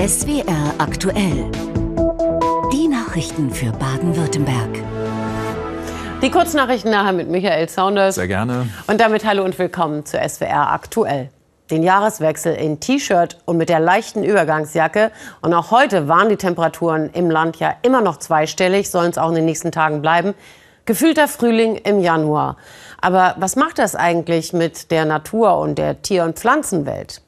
SWR aktuell. Die Nachrichten für Baden-Württemberg. Die Kurznachrichten nachher mit Michael Saunders. Sehr gerne. Und damit hallo und willkommen zu SWR aktuell. Den Jahreswechsel in T-Shirt und mit der leichten Übergangsjacke. Und auch heute waren die Temperaturen im Land ja immer noch zweistellig, sollen es auch in den nächsten Tagen bleiben. Gefühlter Frühling im Januar. Aber was macht das eigentlich mit der Natur und der Tier- und Pflanzenwelt?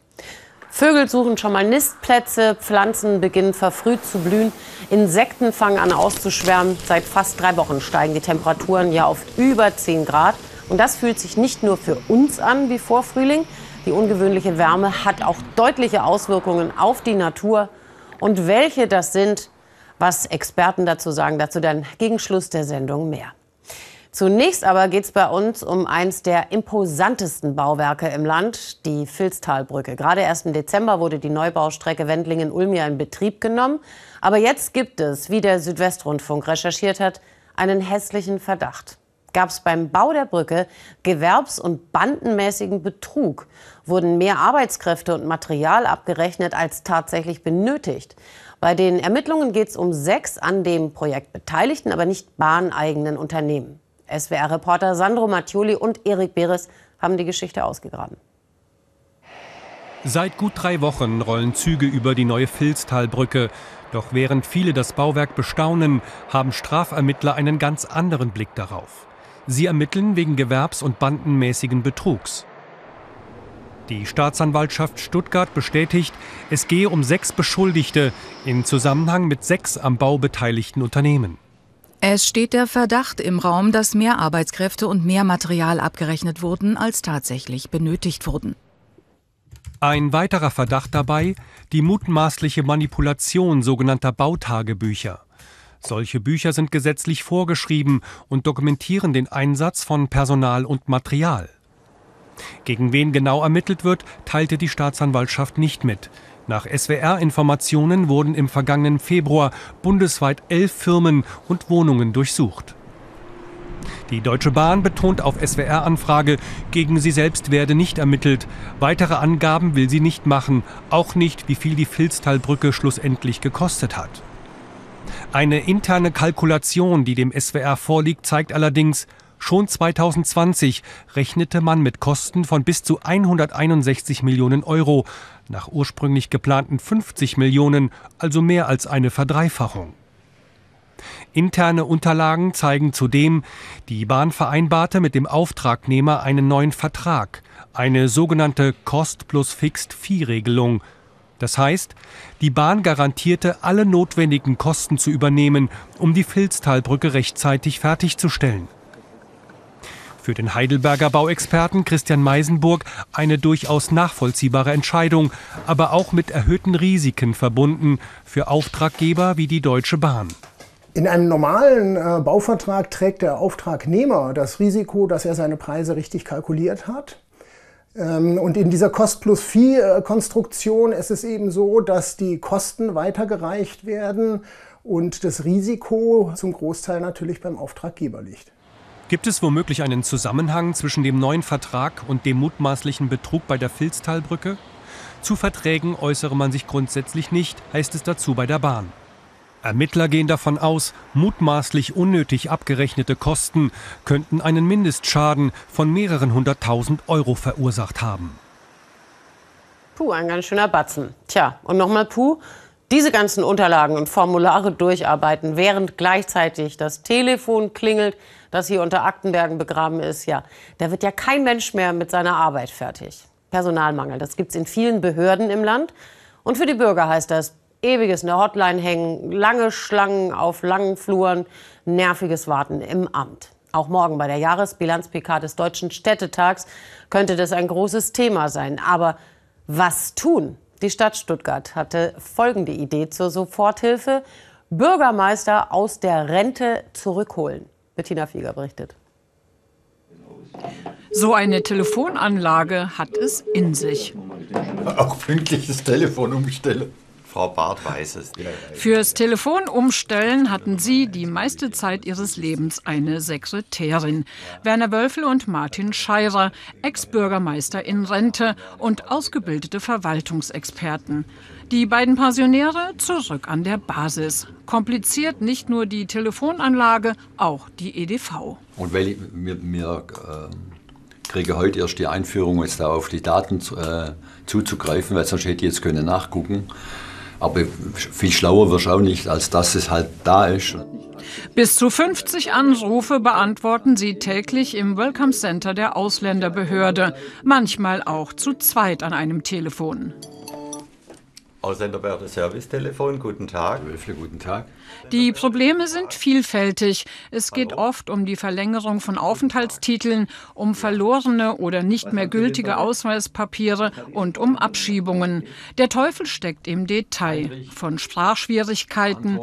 Vögel suchen schon mal Nistplätze, Pflanzen beginnen verfrüht zu blühen, Insekten fangen an auszuschwärmen. Seit fast drei Wochen steigen die Temperaturen ja auf über 10 Grad. Und das fühlt sich nicht nur für uns an wie vor Frühling. Die ungewöhnliche Wärme hat auch deutliche Auswirkungen auf die Natur. Und welche das sind, was Experten dazu sagen, dazu dann gegen Schluss der Sendung mehr. Zunächst aber geht es bei uns um eins der imposantesten Bauwerke im Land, die Filztalbrücke. Gerade erst im Dezember wurde die Neubaustrecke Wendlingen-Ulm ja in Betrieb genommen. Aber jetzt gibt es, wie der Südwestrundfunk recherchiert hat, einen hässlichen Verdacht. Gab es beim Bau der Brücke gewerbs- und bandenmäßigen Betrug? Wurden mehr Arbeitskräfte und Material abgerechnet als tatsächlich benötigt? Bei den Ermittlungen geht es um sechs an dem Projekt beteiligten, aber nicht bahneigenen Unternehmen. SWR-Reporter Sandro Mattioli und Erik Beres haben die Geschichte ausgegraben. Seit gut drei Wochen rollen Züge über die neue Filztalbrücke. Doch während viele das Bauwerk bestaunen, haben Strafermittler einen ganz anderen Blick darauf. Sie ermitteln wegen gewerbs- und bandenmäßigen Betrugs. Die Staatsanwaltschaft Stuttgart bestätigt, es gehe um sechs Beschuldigte in Zusammenhang mit sechs am Bau beteiligten Unternehmen. Es steht der Verdacht im Raum, dass mehr Arbeitskräfte und mehr Material abgerechnet wurden, als tatsächlich benötigt wurden. Ein weiterer Verdacht dabei, die mutmaßliche Manipulation sogenannter Bautagebücher. Solche Bücher sind gesetzlich vorgeschrieben und dokumentieren den Einsatz von Personal und Material. Gegen wen genau ermittelt wird, teilte die Staatsanwaltschaft nicht mit. Nach SWR-Informationen wurden im vergangenen Februar bundesweit elf Firmen und Wohnungen durchsucht. Die Deutsche Bahn betont auf SWR-Anfrage, gegen sie selbst werde nicht ermittelt. Weitere Angaben will sie nicht machen, auch nicht, wie viel die Filztalbrücke schlussendlich gekostet hat. Eine interne Kalkulation, die dem SWR vorliegt, zeigt allerdings, schon 2020 rechnete man mit Kosten von bis zu 161 Millionen Euro, nach ursprünglich geplanten 50 Millionen, also mehr als eine Verdreifachung. Interne Unterlagen zeigen zudem, die Bahn vereinbarte mit dem Auftragnehmer einen neuen Vertrag, eine sogenannte Cost plus Fixed Fee Regelung. Das heißt, die Bahn garantierte alle notwendigen Kosten zu übernehmen, um die Filztalbrücke rechtzeitig fertigzustellen. Für den Heidelberger Bauexperten Christian Meisenburg eine durchaus nachvollziehbare Entscheidung, aber auch mit erhöhten Risiken verbunden für Auftraggeber wie die Deutsche Bahn. In einem normalen äh, Bauvertrag trägt der Auftragnehmer das Risiko, dass er seine Preise richtig kalkuliert hat. Ähm, und in dieser Cost-plus-Fee-Konstruktion ist es eben so, dass die Kosten weitergereicht werden und das Risiko zum Großteil natürlich beim Auftraggeber liegt. Gibt es womöglich einen Zusammenhang zwischen dem neuen Vertrag und dem mutmaßlichen Betrug bei der Filztalbrücke? Zu Verträgen äußere man sich grundsätzlich nicht, heißt es dazu bei der Bahn. Ermittler gehen davon aus, mutmaßlich unnötig abgerechnete Kosten könnten einen Mindestschaden von mehreren hunderttausend Euro verursacht haben. Puh, ein ganz schöner Batzen. Tja, und nochmal Puh, diese ganzen Unterlagen und Formulare durcharbeiten, während gleichzeitig das Telefon klingelt, das hier unter Aktenbergen begraben ist, ja, da wird ja kein Mensch mehr mit seiner Arbeit fertig. Personalmangel, das gibt es in vielen Behörden im Land. Und für die Bürger heißt das ewiges in der Hotline hängen, lange Schlangen auf langen Fluren, nerviges Warten im Amt. Auch morgen bei der Jahresbilanz-PK des Deutschen Städtetags könnte das ein großes Thema sein. Aber was tun? Die Stadt Stuttgart hatte folgende Idee zur Soforthilfe. Bürgermeister aus der Rente zurückholen. Bettina Fieger berichtet. So eine Telefonanlage hat es in sich. Auch pünktliches Telefon umstellen. Frau Barth weiß es. Fürs Telefon umstellen hatten sie die meiste Zeit ihres Lebens eine Sekretärin. Werner Wölfel und Martin Scheirer, Ex-Bürgermeister in Rente und ausgebildete Verwaltungsexperten. Die beiden Pensionäre zurück an der Basis. Kompliziert nicht nur die Telefonanlage, auch die EDV. Und weil wir, wir äh, kriege heute erst die Einführung, jetzt da auf die Daten äh, zuzugreifen, weil sonst hätte ich jetzt können nachgucken. Aber viel schlauer wirst auch nicht, als dass es halt da ist. Bis zu 50 Anrufe beantworten sie täglich im Welcome Center der Ausländerbehörde, manchmal auch zu zweit an einem Telefon. Ausländerbehörde Servicetelefon, guten Tag. Wölfle, guten Tag. Die Probleme sind vielfältig. Es geht oft um die Verlängerung von Aufenthaltstiteln, um verlorene oder nicht mehr gültige Ausweispapiere und um Abschiebungen. Der Teufel steckt im Detail. Von Sprachschwierigkeiten,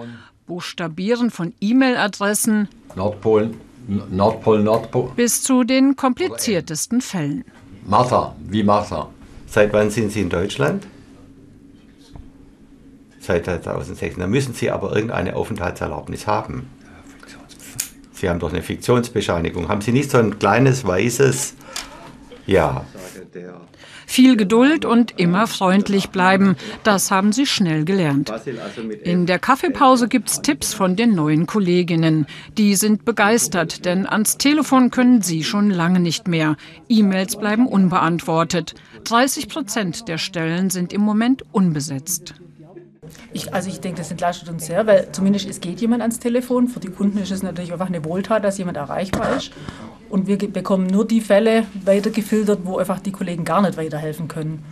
Buchstabieren von E-Mail-Adressen Nordpol, Nordpol, Nordpol. bis zu den kompliziertesten Fällen. Martha, wie Martha. Seit wann sind Sie in Deutschland? Seit 2006. Da müssen Sie aber irgendeine Aufenthaltserlaubnis haben. Sie haben doch eine Fiktionsbescheinigung. Haben Sie nicht so ein kleines weißes. Ja. Viel Geduld und immer freundlich bleiben, das haben sie schnell gelernt. In der Kaffeepause gibt's Tipps von den neuen Kolleginnen. Die sind begeistert, denn ans Telefon können sie schon lange nicht mehr. E-Mails bleiben unbeantwortet. 30 Prozent der Stellen sind im Moment unbesetzt. Ich, also ich denke, das entlastet uns sehr, weil zumindest es geht jemand ans Telefon. Für die Kunden ist es natürlich einfach eine Wohltat, dass jemand erreichbar ist. Und wir bekommen nur die Fälle weitergefiltert, wo einfach die Kollegen gar nicht weiterhelfen können.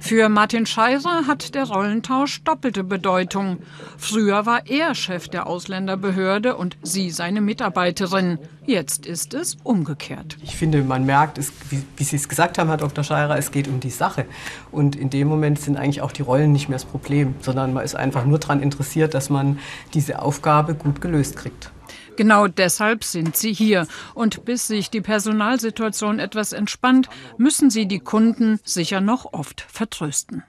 Für Martin Scheiser hat der Rollentausch doppelte Bedeutung. Früher war er Chef der Ausländerbehörde und sie seine Mitarbeiterin. Jetzt ist es umgekehrt. Ich finde, man merkt, es, wie, wie, Sie es gesagt haben, Herr Dr. Scheirer, es geht um die Sache. Und in dem Moment sind eigentlich auch die Rollen nicht mehr das Problem, sondern man ist einfach nur daran interessiert, dass man diese Aufgabe gut gelöst kriegt. Genau deshalb sind sie hier. Und bis sich die Personalsituation etwas entspannt, müssen sie die Kunden sicher noch oft vertrösten.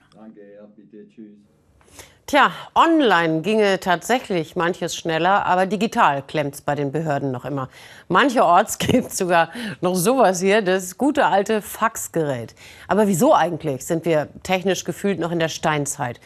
Tja, online ginge tatsächlich manches schneller, aber digital klemmt es bei den Behörden noch immer. Mancherorts gibt es sogar noch sowas hier, das gute alte Faxgerät. Aber wieso eigentlich sind wir technisch gefühlt noch in der Steinzeit?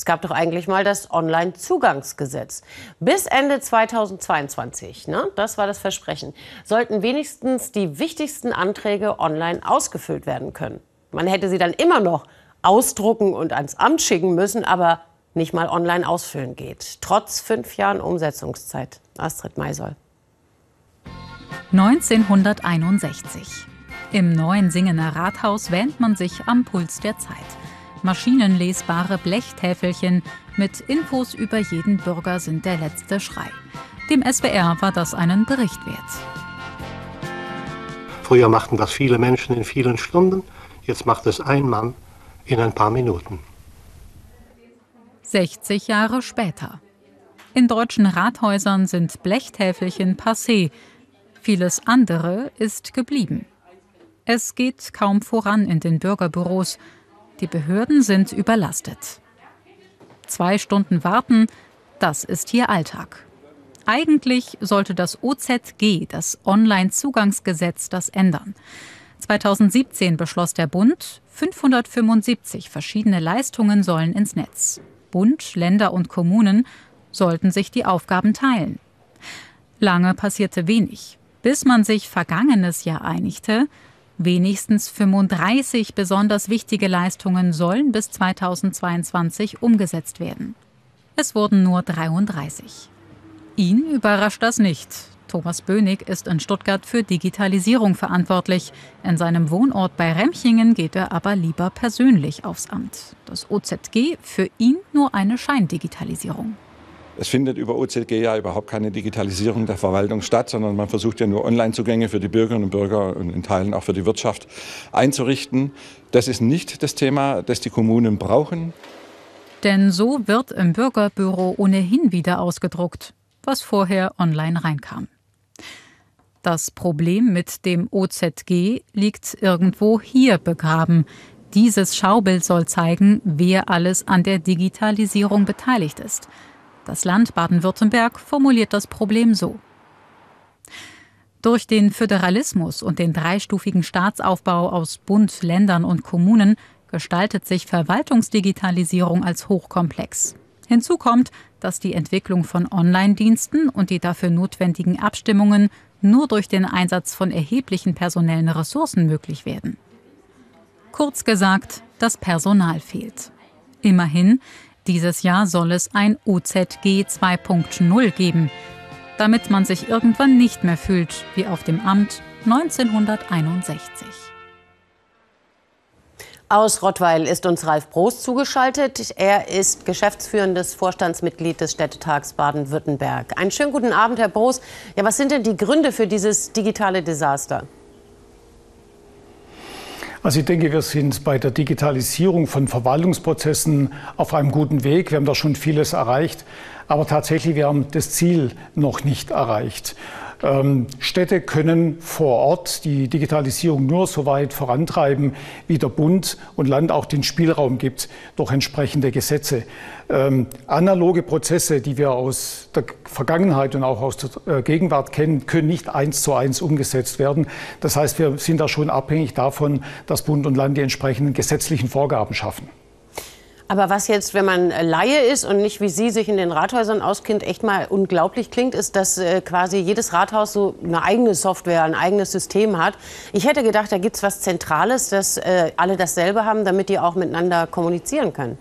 Es gab doch eigentlich mal das Online-Zugangsgesetz. Bis Ende 2022, ne, das war das Versprechen, sollten wenigstens die wichtigsten Anträge online ausgefüllt werden können. Man hätte sie dann immer noch ausdrucken und ans Amt schicken müssen, aber nicht mal online ausfüllen geht. Trotz fünf Jahren Umsetzungszeit. Astrid Maisoll. 1961. Im neuen Singener Rathaus wähnt man sich am Puls der Zeit. Maschinenlesbare Blechtäfelchen mit Infos über jeden Bürger sind der letzte Schrei. Dem SWR war das einen Bericht wert. Früher machten das viele Menschen in vielen Stunden, jetzt macht es ein Mann in ein paar Minuten. 60 Jahre später. In deutschen Rathäusern sind Blechtäfelchen passé. Vieles andere ist geblieben. Es geht kaum voran in den Bürgerbüros. Die Behörden sind überlastet. Zwei Stunden warten, das ist hier Alltag. Eigentlich sollte das OZG, das Online-Zugangsgesetz, das ändern. 2017 beschloss der Bund, 575 verschiedene Leistungen sollen ins Netz. Bund, Länder und Kommunen sollten sich die Aufgaben teilen. Lange passierte wenig, bis man sich vergangenes Jahr einigte, Wenigstens 35 besonders wichtige Leistungen sollen bis 2022 umgesetzt werden. Es wurden nur 33. Ihn überrascht das nicht. Thomas Bönig ist in Stuttgart für Digitalisierung verantwortlich. In seinem Wohnort bei Remchingen geht er aber lieber persönlich aufs Amt. Das OZG für ihn nur eine Scheindigitalisierung. Es findet über OZG ja überhaupt keine Digitalisierung der Verwaltung statt, sondern man versucht ja nur Online-Zugänge für die Bürgerinnen und Bürger und in Teilen auch für die Wirtschaft einzurichten. Das ist nicht das Thema, das die Kommunen brauchen. Denn so wird im Bürgerbüro ohnehin wieder ausgedruckt, was vorher online reinkam. Das Problem mit dem OZG liegt irgendwo hier begraben, Dieses Schaubild soll zeigen, wer alles an der Digitalisierung beteiligt ist. Das Land Baden-Württemberg formuliert das Problem so. Durch den Föderalismus und den dreistufigen Staatsaufbau aus Bund, Ländern und Kommunen gestaltet sich Verwaltungsdigitalisierung als hochkomplex. Hinzu kommt, dass die Entwicklung von Online-Diensten und die dafür notwendigen Abstimmungen nur durch den Einsatz von erheblichen personellen Ressourcen möglich werden. Kurz gesagt, das Personal fehlt. Immerhin, dieses Jahr soll es ein OZG 2.0 geben, damit man sich irgendwann nicht mehr fühlt wie auf dem Amt 1961. Aus Rottweil ist uns Ralf Brost zugeschaltet. Er ist geschäftsführendes Vorstandsmitglied des Städtetags Baden-Württemberg. Einen schönen guten Abend, Herr Brost. Ja, was sind denn die Gründe für dieses digitale Desaster? Also ich denke, wir sind bei der Digitalisierung von Verwaltungsprozessen auf einem guten Weg. Wir haben da schon vieles erreicht. Aber tatsächlich, wir haben das Ziel noch nicht erreicht. Ähm, Städte können vor Ort die Digitalisierung nur so weit vorantreiben, wie der Bund und Land auch den Spielraum gibt durch entsprechende Gesetze. Ähm, analoge Prozesse, die wir aus der Vergangenheit und auch aus der äh, Gegenwart kennen, können nicht eins zu eins umgesetzt werden. Das heißt, wir sind da schon abhängig davon, dass Bund und Land die entsprechenden gesetzlichen Vorgaben schaffen. Aber was jetzt, wenn man Laie ist und nicht wie Sie sich in den Rathäusern auskennt, echt mal unglaublich klingt, ist, dass äh, quasi jedes Rathaus so eine eigene Software, ein eigenes System hat. Ich hätte gedacht, da gibt es was Zentrales, dass äh, alle dasselbe haben, damit die auch miteinander kommunizieren können.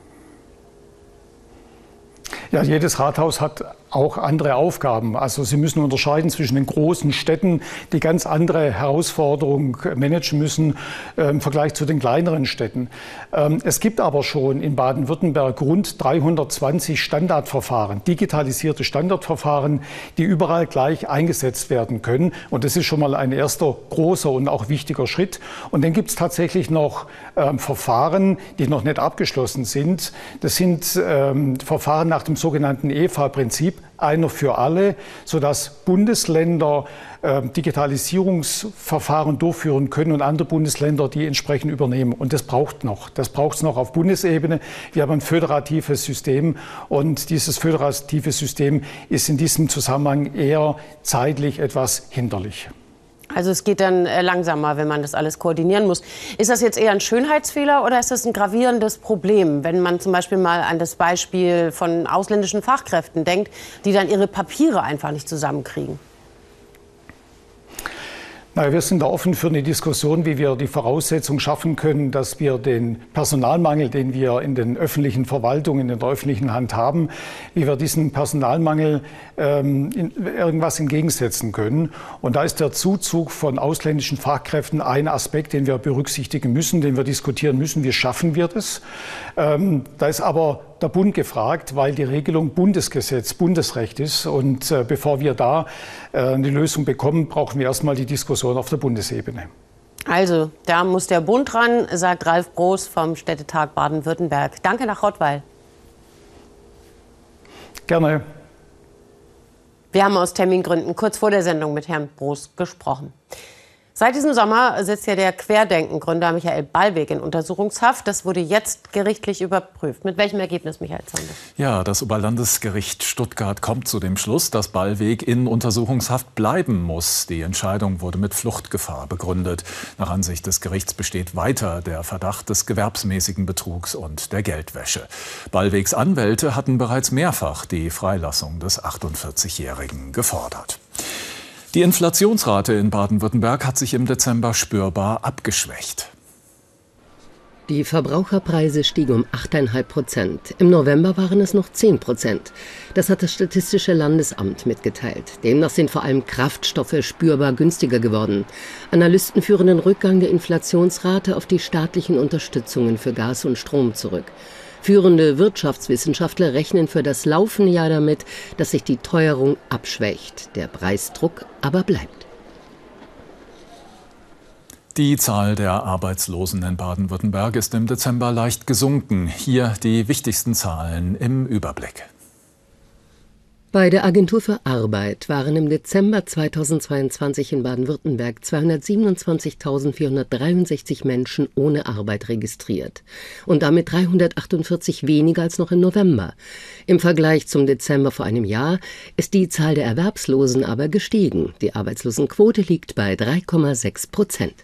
Ja, jedes Rathaus hat auch andere Aufgaben. Also Sie müssen unterscheiden zwischen den großen Städten, die ganz andere Herausforderungen managen müssen äh, im Vergleich zu den kleineren Städten. Ähm, es gibt aber schon in Baden-Württemberg rund 320 Standardverfahren, digitalisierte Standardverfahren, die überall gleich eingesetzt werden können. Und das ist schon mal ein erster großer und auch wichtiger Schritt. Und dann gibt es tatsächlich noch ähm, Verfahren, die noch nicht abgeschlossen sind. Das sind ähm, Verfahren nach dem sogenannten EFA-Prinzip einer für alle, sodass Bundesländer äh, Digitalisierungsverfahren durchführen können und andere Bundesländer die entsprechend übernehmen. Und das braucht noch. Das braucht es noch auf Bundesebene. Wir haben ein föderatives System und dieses föderative System ist in diesem Zusammenhang eher zeitlich etwas hinderlich. Also es geht dann äh, langsamer, wenn man das alles koordinieren muss. Ist das jetzt eher ein Schönheitsfehler oder ist das ein gravierendes Problem, wenn man zum Beispiel mal an das Beispiel von ausländischen Fachkräften denkt, die dann ihre Papiere einfach nicht zusammenkriegen? Na, wir sind da offen für eine Diskussion, wie wir die Voraussetzung schaffen können, dass wir den Personalmangel, den wir in den öffentlichen Verwaltungen, in der öffentlichen Hand haben, wie wir diesen Personalmangel ähm, in, irgendwas entgegensetzen können. Und da ist der Zuzug von ausländischen Fachkräften ein Aspekt, den wir berücksichtigen müssen, den wir diskutieren müssen. Wie schaffen wir das? Ähm, da ist aber der Bund gefragt, weil die Regelung Bundesgesetz, Bundesrecht ist. Und äh, bevor wir da äh, eine Lösung bekommen, brauchen wir erstmal die Diskussion auf der Bundesebene. Also, da muss der Bund ran, sagt Ralf Broß vom Städtetag Baden-Württemberg. Danke nach Rottweil. Gerne. Wir haben aus Termingründen kurz vor der Sendung mit Herrn Broß gesprochen. Seit diesem Sommer sitzt ja der Querdenken-Gründer Michael Ballweg in Untersuchungshaft. Das wurde jetzt gerichtlich überprüft. Mit welchem Ergebnis, Michael Zander? Ja, das Oberlandesgericht Stuttgart kommt zu dem Schluss, dass Ballweg in Untersuchungshaft bleiben muss. Die Entscheidung wurde mit Fluchtgefahr begründet. Nach Ansicht des Gerichts besteht weiter der Verdacht des gewerbsmäßigen Betrugs und der Geldwäsche. Ballwegs Anwälte hatten bereits mehrfach die Freilassung des 48-Jährigen gefordert. Die Inflationsrate in Baden-Württemberg hat sich im Dezember spürbar abgeschwächt. Die Verbraucherpreise stiegen um 8,5 Prozent. Im November waren es noch 10 Prozent. Das hat das Statistische Landesamt mitgeteilt. Demnach sind vor allem Kraftstoffe spürbar günstiger geworden. Analysten führen den Rückgang der Inflationsrate auf die staatlichen Unterstützungen für Gas und Strom zurück. Führende Wirtschaftswissenschaftler rechnen für das laufende Jahr damit, dass sich die Teuerung abschwächt, der Preisdruck aber bleibt. Die Zahl der Arbeitslosen in Baden-Württemberg ist im Dezember leicht gesunken. Hier die wichtigsten Zahlen im Überblick. Bei der Agentur für Arbeit waren im Dezember 2022 in Baden-Württemberg 227.463 Menschen ohne Arbeit registriert und damit 348 weniger als noch im November. Im Vergleich zum Dezember vor einem Jahr ist die Zahl der Erwerbslosen aber gestiegen. Die Arbeitslosenquote liegt bei 3,6 Prozent.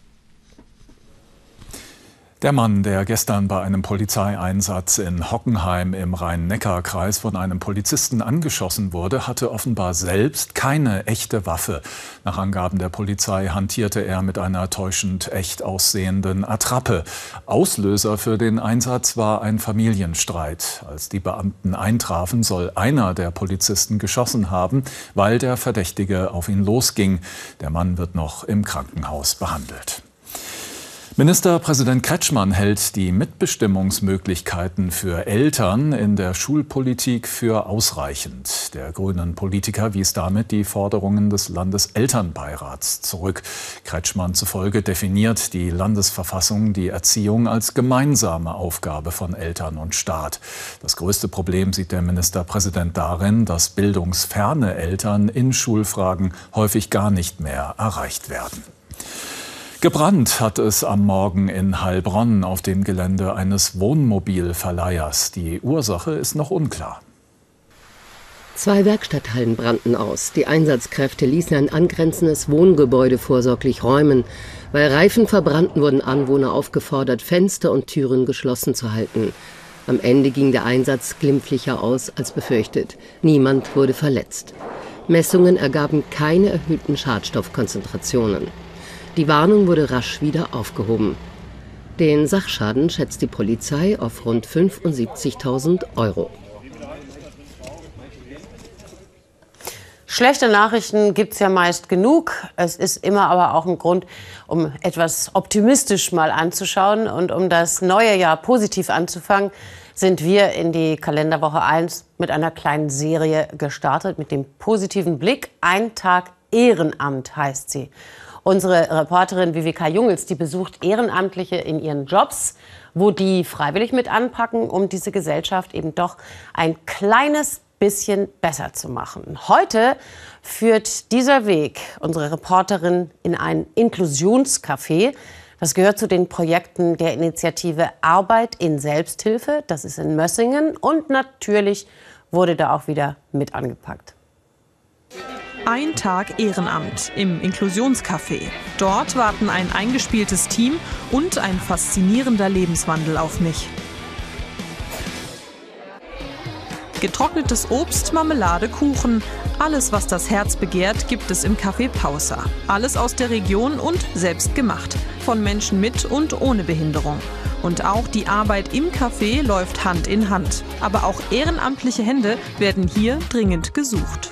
Der Mann, der gestern bei einem Polizeieinsatz in Hockenheim im Rhein-Neckar-Kreis von einem Polizisten angeschossen wurde, hatte offenbar selbst keine echte Waffe. Nach Angaben der Polizei hantierte er mit einer täuschend echt aussehenden Attrappe. Auslöser für den Einsatz war ein Familienstreit. Als die Beamten eintrafen, soll einer der Polizisten geschossen haben, weil der Verdächtige auf ihn losging. Der Mann wird noch im Krankenhaus behandelt. Ministerpräsident Kretschmann hält die Mitbestimmungsmöglichkeiten für Eltern in der Schulpolitik für ausreichend. Der grünen Politiker wies damit die Forderungen des Landeselternbeirats zurück. Kretschmann zufolge definiert die Landesverfassung die Erziehung als gemeinsame Aufgabe von Eltern und Staat. Das größte Problem sieht der Ministerpräsident darin, dass bildungsferne Eltern in Schulfragen häufig gar nicht mehr erreicht werden. Gebrannt hat es am Morgen in Heilbronn auf dem Gelände eines Wohnmobilverleihers. Die Ursache ist noch unklar. Zwei Werkstatthallen brannten aus. Die Einsatzkräfte ließen ein angrenzendes Wohngebäude vorsorglich räumen. Weil Reifen verbrannten, wurden Anwohner aufgefordert, Fenster und Türen geschlossen zu halten. Am Ende ging der Einsatz glimpflicher aus als befürchtet. Niemand wurde verletzt. Messungen ergaben keine erhöhten Schadstoffkonzentrationen. Die Warnung wurde rasch wieder aufgehoben. Den Sachschaden schätzt die Polizei auf rund 75.000 Euro. Schlechte Nachrichten gibt es ja meist genug. Es ist immer aber auch ein Grund, um etwas optimistisch mal anzuschauen und um das neue Jahr positiv anzufangen, sind wir in die Kalenderwoche 1 mit einer kleinen Serie gestartet mit dem positiven Blick. Ein Tag Ehrenamt heißt sie. Unsere Reporterin Viveka Jungels, die besucht Ehrenamtliche in ihren Jobs, wo die freiwillig mit anpacken, um diese Gesellschaft eben doch ein kleines bisschen besser zu machen. Heute führt dieser Weg unsere Reporterin in ein Inklusionscafé. Das gehört zu den Projekten der Initiative Arbeit in Selbsthilfe. Das ist in Mössingen. Und natürlich wurde da auch wieder mit angepackt. Ein Tag Ehrenamt im Inklusionscafé. Dort warten ein eingespieltes Team und ein faszinierender Lebenswandel auf mich. Getrocknetes Obst, Marmelade, Kuchen. Alles, was das Herz begehrt, gibt es im Café Pausa. Alles aus der Region und selbst gemacht. Von Menschen mit und ohne Behinderung. Und auch die Arbeit im Café läuft Hand in Hand. Aber auch ehrenamtliche Hände werden hier dringend gesucht.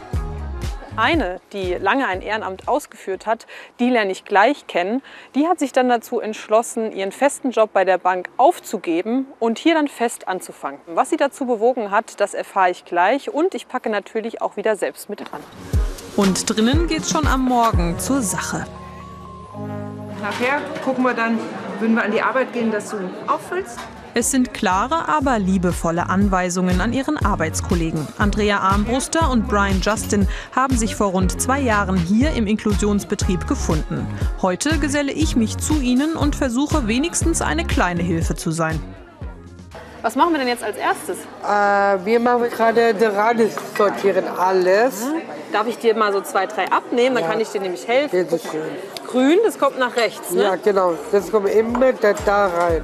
Eine, die lange ein Ehrenamt ausgeführt hat, die lerne ich gleich kennen. Die hat sich dann dazu entschlossen, ihren festen Job bei der Bank aufzugeben und hier dann fest anzufangen. Was sie dazu bewogen hat, das erfahre ich gleich und ich packe natürlich auch wieder selbst mit dran. Und drinnen geht's schon am Morgen zur Sache. Nachher gucken wir dann, würden wir an die Arbeit gehen, dass du auffüllst. Es sind klare, aber liebevolle Anweisungen an ihren Arbeitskollegen. Andrea Armbruster und Brian Justin haben sich vor rund zwei Jahren hier im Inklusionsbetrieb gefunden. Heute geselle ich mich zu ihnen und versuche wenigstens eine kleine Hilfe zu sein. Was machen wir denn jetzt als erstes? Äh, wir machen gerade gerade sortieren alles. Mhm. Darf ich dir mal so zwei, drei abnehmen? Dann Ja. kann ich dir nämlich helfen. Das ist schön. Grün, das kommt nach rechts, ne? Ja, genau. Das kommt immer da, da rein.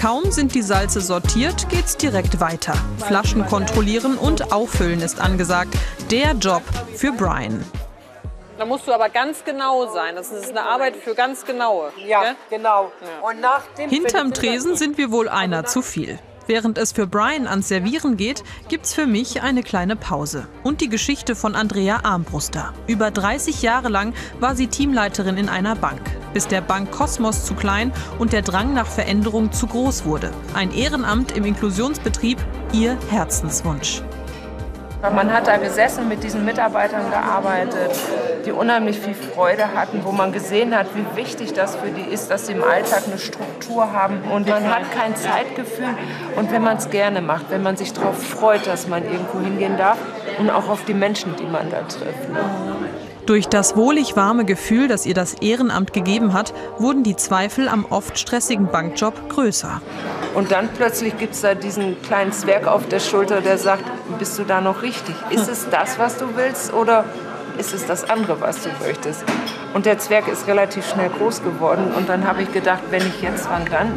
Kaum sind die Salze sortiert, geht's direkt weiter. Flaschen kontrollieren und auffüllen ist angesagt. Der Job für Brian. Da musst du aber ganz genau sein. Das ist eine Arbeit für ganz genaue. Ja, genau. Und nach dem Hinterm Tresen sind wir wohl einer zu viel. Während es für Brian ans Servieren geht, gibt's für mich eine kleine Pause. Und die Geschichte von Andrea Armbruster. Über 30 Jahre lang war sie Teamleiterin in einer Bank, bis der Bankkosmos zu klein und der Drang nach Veränderung zu groß wurde. Ein Ehrenamt im Inklusionsbetrieb, ihr Herzenswunsch. Man hat da gesessen, mit diesen Mitarbeitern gearbeitet, die unheimlich viel Freude hatten, wo man gesehen hat, wie wichtig das für die ist, dass sie im Alltag eine Struktur haben. Und man hat kein Zeitgefühl. Und wenn man es gerne macht, wenn man sich darauf freut, dass man irgendwo hingehen darf, und auch auf die Menschen, die man da trifft. Durch das wohlig warme Gefühl, das ihr das Ehrenamt gegeben hat, wurden die Zweifel am oft stressigen Bankjob größer. Und dann plötzlich gibt es da diesen kleinen Zwerg auf der Schulter, der sagt, bist du da noch richtig? Ist es das, was du willst oder ist es das andere, was du möchtest? Und der Zwerg ist relativ schnell groß geworden und dann habe ich gedacht, wenn ich jetzt, wann dann?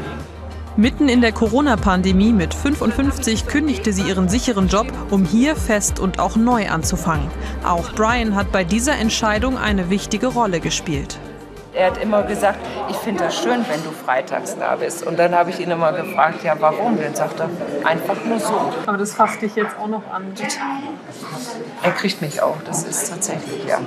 Mitten in der Corona-Pandemie mit 55 kündigte sie ihren sicheren Job, um hier fest und auch neu anzufangen. Auch Brian hat bei dieser Entscheidung eine wichtige Rolle gespielt. Er hat immer gesagt, ich finde das schön, wenn du freitags da bist. Und dann habe ich ihn immer gefragt, ja warum? Dann sagt er, einfach nur so. Aber das fasst dich jetzt auch noch an. Er kriegt mich auch, das ist tatsächlich, ja.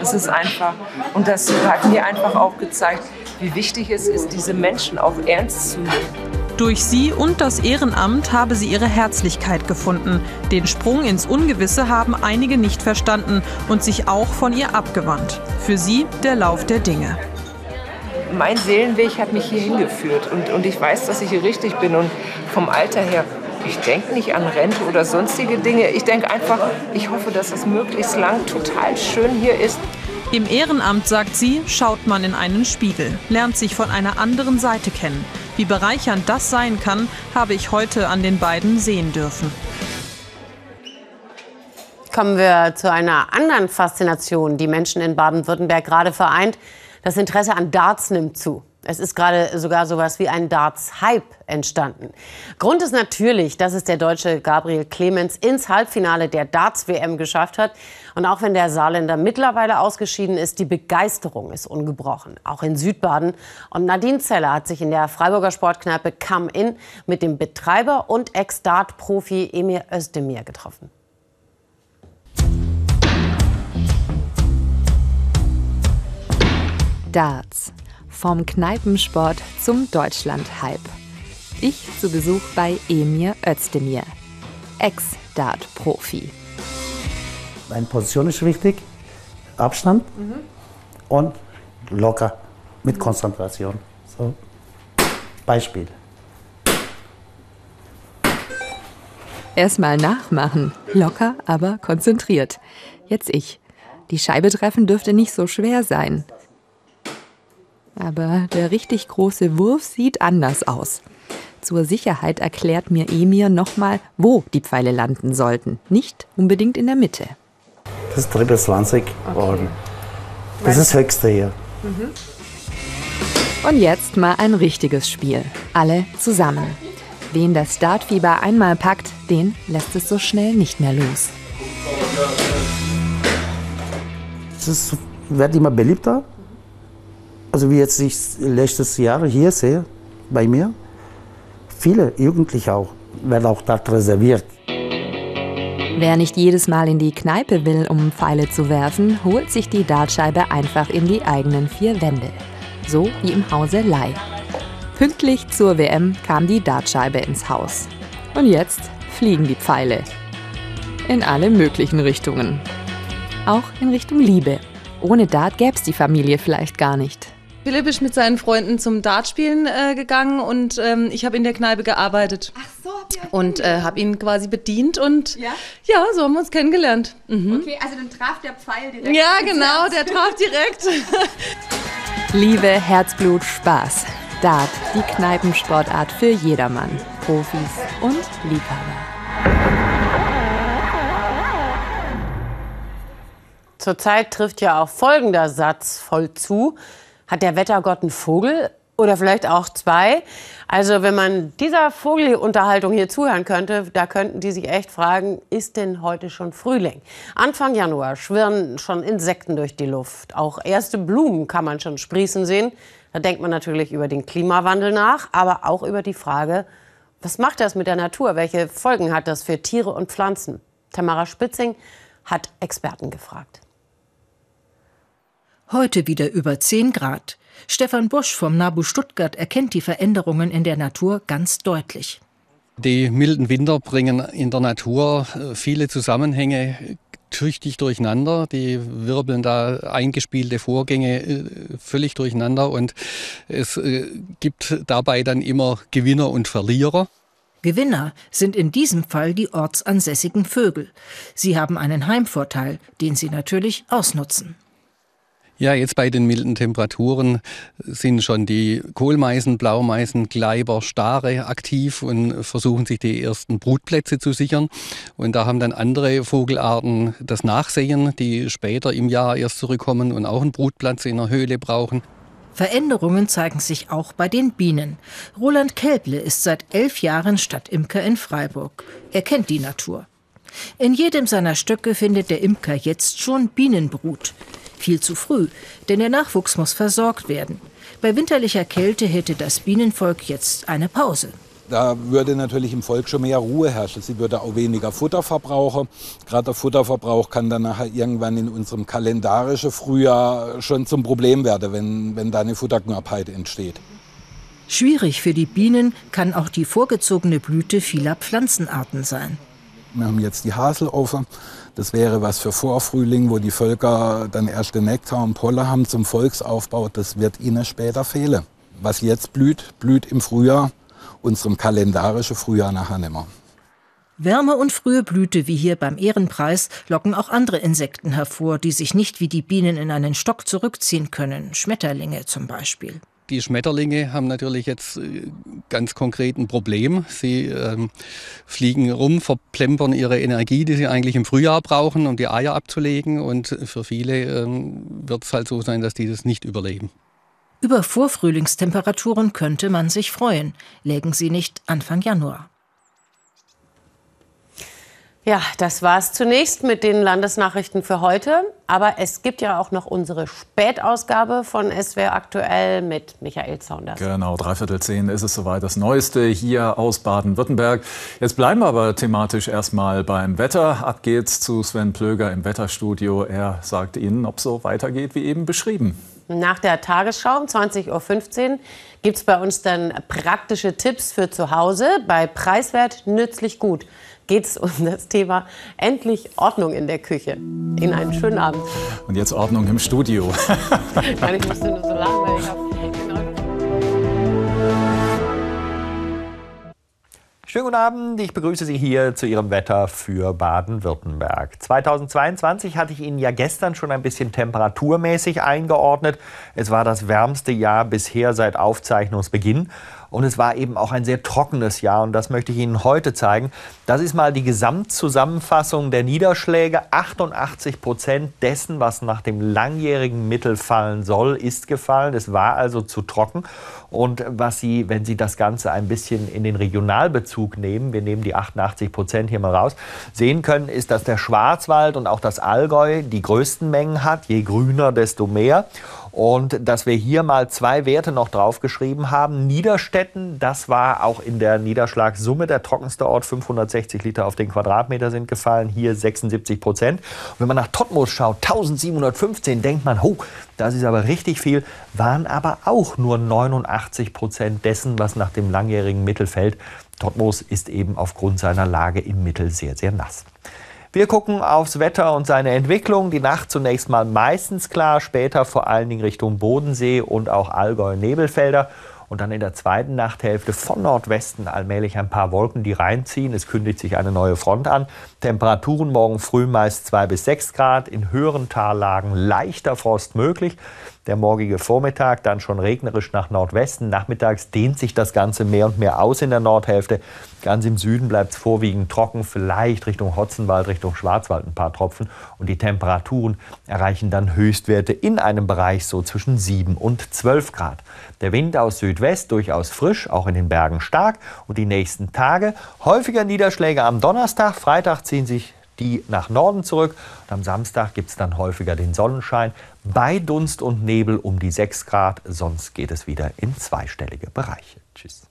Es ist einfach, und das hat mir einfach auch gezeigt, wie wichtig es ist, diese Menschen auch ernst zu nehmen. Durch sie und das Ehrenamt habe sie ihre Herzlichkeit gefunden. Den Sprung ins Ungewisse haben einige nicht verstanden und sich auch von ihr abgewandt. Für sie der Lauf der Dinge. Mein Seelenweg hat mich hier hingeführt und, und ich weiß, dass ich hier richtig bin. Und vom Alter her, ich denke nicht an Rente oder sonstige Dinge. Ich denke einfach, ich hoffe, dass es möglichst lang total schön hier ist. Im Ehrenamt, sagt sie, schaut man in einen Spiegel, lernt sich von einer anderen Seite kennen. Wie bereichernd das sein kann, habe ich heute an den beiden sehen dürfen. Kommen wir zu einer anderen Faszination, die Menschen in Baden-Württemberg gerade vereint. Das Interesse an Darts nimmt zu. Es ist gerade sogar sowas wie ein Darts-Hype entstanden. Grund ist natürlich, dass es der Deutsche Gabriel Clemens ins Halbfinale der Darts-WM geschafft hat. Und auch wenn der Saarländer mittlerweile ausgeschieden ist, die Begeisterung ist ungebrochen. Auch in Südbaden. Und Nadine Zeller hat sich in der Freiburger Sportkneipe Come In mit dem Betreiber und Ex-Dart-Profi Emir Özdemir getroffen. Darts vom Kneipensport zum Deutschland-Hype. Ich zu Besuch bei Emir Özdemir, Ex-Dart-Profi. Meine Position ist wichtig, Abstand mhm. und locker mit Konzentration. So. Beispiel. Erstmal nachmachen, locker, aber konzentriert. Jetzt ich. Die Scheibe treffen dürfte nicht so schwer sein. Aber der richtig große Wurf sieht anders aus. Zur Sicherheit erklärt mir Emir nochmal, wo die Pfeile landen sollten. Nicht unbedingt in der Mitte. Das ist Triple 20 okay. das ist das Höchste hier. Mhm. Und jetzt mal ein richtiges Spiel. Alle zusammen. Wen das Startfieber einmal packt, den lässt es so schnell nicht mehr los. Es wird immer beliebter also wie jetzt ich letztes Jahr hier sehe, bei mir, viele Jugendliche auch, werden auch dort reserviert. Wer nicht jedes Mal in die Kneipe will, um Pfeile zu werfen, holt sich die Dartscheibe einfach in die eigenen vier Wände. So wie im Hause Lai. Pünktlich zur WM kam die Dartscheibe ins Haus. Und jetzt fliegen die Pfeile. In alle möglichen Richtungen. Auch in Richtung Liebe. Ohne Dart gäbe es die Familie vielleicht gar nicht. Philipp ist mit seinen Freunden zum Dartspielen äh, gegangen und ähm, ich habe in der Kneipe gearbeitet. Ach so, habt ihr Und äh, habe ihn quasi bedient und ja? ja, so haben wir uns kennengelernt. Mhm. Okay, also dann traf der Pfeil direkt. Ja, genau, der traf direkt. Liebe, Herzblut, Spaß. Dart, die Kneipensportart für jedermann, Profis und Liebhaber. Zurzeit trifft ja auch folgender Satz voll zu. Hat der Wettergott einen Vogel? Oder vielleicht auch zwei. Also wenn man dieser Vogelunterhaltung hier zuhören könnte, da könnten die sich echt fragen, ist denn heute schon Frühling? Anfang Januar schwirren schon Insekten durch die Luft. Auch erste Blumen kann man schon sprießen sehen. Da denkt man natürlich über den Klimawandel nach, aber auch über die Frage, was macht das mit der Natur? Welche Folgen hat das für Tiere und Pflanzen? Tamara Spitzing hat Experten gefragt. Heute wieder über 10 Grad. Stefan Busch vom NABU Stuttgart erkennt die Veränderungen in der Natur ganz deutlich. Die milden Winter bringen in der Natur äh, viele Zusammenhänge tüchtig durcheinander. Die wirbeln da eingespielte Vorgänge äh, völlig durcheinander und es äh, gibt dabei dann immer Gewinner und Verlierer. Gewinner sind in diesem Fall die ortsansässigen Vögel. Sie haben einen Heimvorteil, den sie natürlich ausnutzen. Ja, jetzt bei den milden Temperaturen sind schon die Kohlmeisen, Blaumeisen, Gleiber, Stare aktiv und versuchen sich die ersten Brutplätze zu sichern. Und da haben dann andere Vogelarten das Nachsehen, die später im Jahr erst zurückkommen und auch einen Brutplatz in der Höhle brauchen. Veränderungen zeigen sich auch bei den Bienen. Roland Kelble ist seit elf Jahren Stadtimker in Freiburg. Er kennt die Natur. In jedem seiner Stöcke findet der Imker jetzt schon Bienenbrut. Viel zu früh, denn der Nachwuchs muss versorgt werden. Bei winterlicher Kälte hätte das Bienenvolk jetzt eine Pause. Da würde natürlich im Volk schon mehr Ruhe herrschen. Sie würde auch weniger Futter verbrauchen. Gerade der Futterverbrauch kann dann nachher irgendwann in unserem kalendarischen Frühjahr schon zum Problem werden, wenn, wenn da eine Futterknappheit entsteht. Schwierig für die Bienen kann auch die vorgezogene Blüte vieler Pflanzenarten sein. Wir haben jetzt die Haseloffen. Das wäre was für Vorfrühling, wo die Völker dann erst den Nektar und Pollen haben zum Volksaufbau. Das wird ihnen später fehlen. Was jetzt blüht, blüht im Frühjahr, unserem kalendarischen Frühjahr nachher nicht mehr. Wärme und frühe Blüte wie hier beim Ehrenpreis locken auch andere Insekten hervor, die sich nicht wie die Bienen in einen Stock zurückziehen können, Schmetterlinge zum Beispiel. Die Schmetterlinge haben natürlich jetzt äh, ganz konkret ein Problem. Sie ähm, fliegen rum, verplempern ihre Energie, die sie eigentlich im Frühjahr brauchen, um die Eier abzulegen. Und für viele ähm, wird es halt so sein, dass die das nicht überleben. Über Vorfrühlingstemperaturen könnte man sich freuen, lägen sie nicht Anfang Januar. Ja, das war es zunächst mit den Landesnachrichten für heute. Aber es gibt ja auch noch unsere Spätausgabe von SWR aktuell mit Michael Zaunders. Genau, dreiviertel zehn ist es soweit. Das Neueste hier aus Baden-Württemberg. Jetzt bleiben wir aber thematisch erstmal beim Wetter. Ab geht's zu Sven Plöger im Wetterstudio. Er sagt Ihnen, ob es so weitergeht wie eben beschrieben. Nach der Tagesschau um 20.15 Uhr gibt es bei uns dann praktische Tipps für zu Hause. Bei Preiswert nützlich gut geht es um das Thema endlich Ordnung in der Küche. Ihnen einen schönen Abend. Und jetzt Ordnung im Studio. Nein, ich musste nur so lachen, weil ich habe Schönen guten Abend, ich begrüße Sie hier zu Ihrem Wetter für Baden-Württemberg. 2022 hatte ich Ihnen ja gestern schon ein bisschen temperaturmäßig eingeordnet. Es war das wärmste Jahr bisher seit Aufzeichnungsbeginn. Und es war eben auch ein sehr trockenes Jahr und das möchte ich Ihnen heute zeigen. Das ist mal die Gesamtzusammenfassung der Niederschläge. 88 Prozent dessen, was nach dem langjährigen Mittel fallen soll, ist gefallen. Es war also zu trocken. Und was Sie, wenn Sie das Ganze ein bisschen in den Regionalbezug nehmen, wir nehmen die 88 Prozent hier mal raus, sehen können, ist, dass der Schwarzwald und auch das Allgäu die größten Mengen hat. Je grüner, desto mehr. Und dass wir hier mal zwei Werte noch draufgeschrieben haben. Niederstetten, das war auch in der Niederschlagssumme der trockenste Ort. 560 Liter auf den Quadratmeter sind gefallen, hier 76 Prozent. Und wenn man nach Totmos schaut, 1715, denkt man, oh, das ist aber richtig viel, waren aber auch nur 89 Prozent dessen, was nach dem langjährigen Mittel fällt. Totmos ist eben aufgrund seiner Lage im Mittel sehr, sehr nass. Wir gucken aufs Wetter und seine Entwicklung. Die Nacht zunächst mal meistens klar, später vor allen Dingen Richtung Bodensee und auch Allgäu Nebelfelder. Und dann in der zweiten Nachthälfte von Nordwesten allmählich ein paar Wolken, die reinziehen. Es kündigt sich eine neue Front an. Temperaturen morgen früh meist 2 bis 6 Grad. In höheren Tallagen leichter Frost möglich. Der morgige Vormittag dann schon regnerisch nach Nordwesten. Nachmittags dehnt sich das Ganze mehr und mehr aus in der Nordhälfte. Ganz im Süden bleibt es vorwiegend trocken, vielleicht Richtung Hotzenwald, Richtung Schwarzwald ein paar Tropfen. Und die Temperaturen erreichen dann Höchstwerte in einem Bereich so zwischen 7 und 12 Grad. Der Wind aus Südwest durchaus frisch, auch in den Bergen stark. Und die nächsten Tage häufiger Niederschläge am Donnerstag. Freitag ziehen sich die nach Norden zurück. Und am Samstag gibt es dann häufiger den Sonnenschein bei Dunst und Nebel um die 6 Grad. Sonst geht es wieder in zweistellige Bereiche. Tschüss.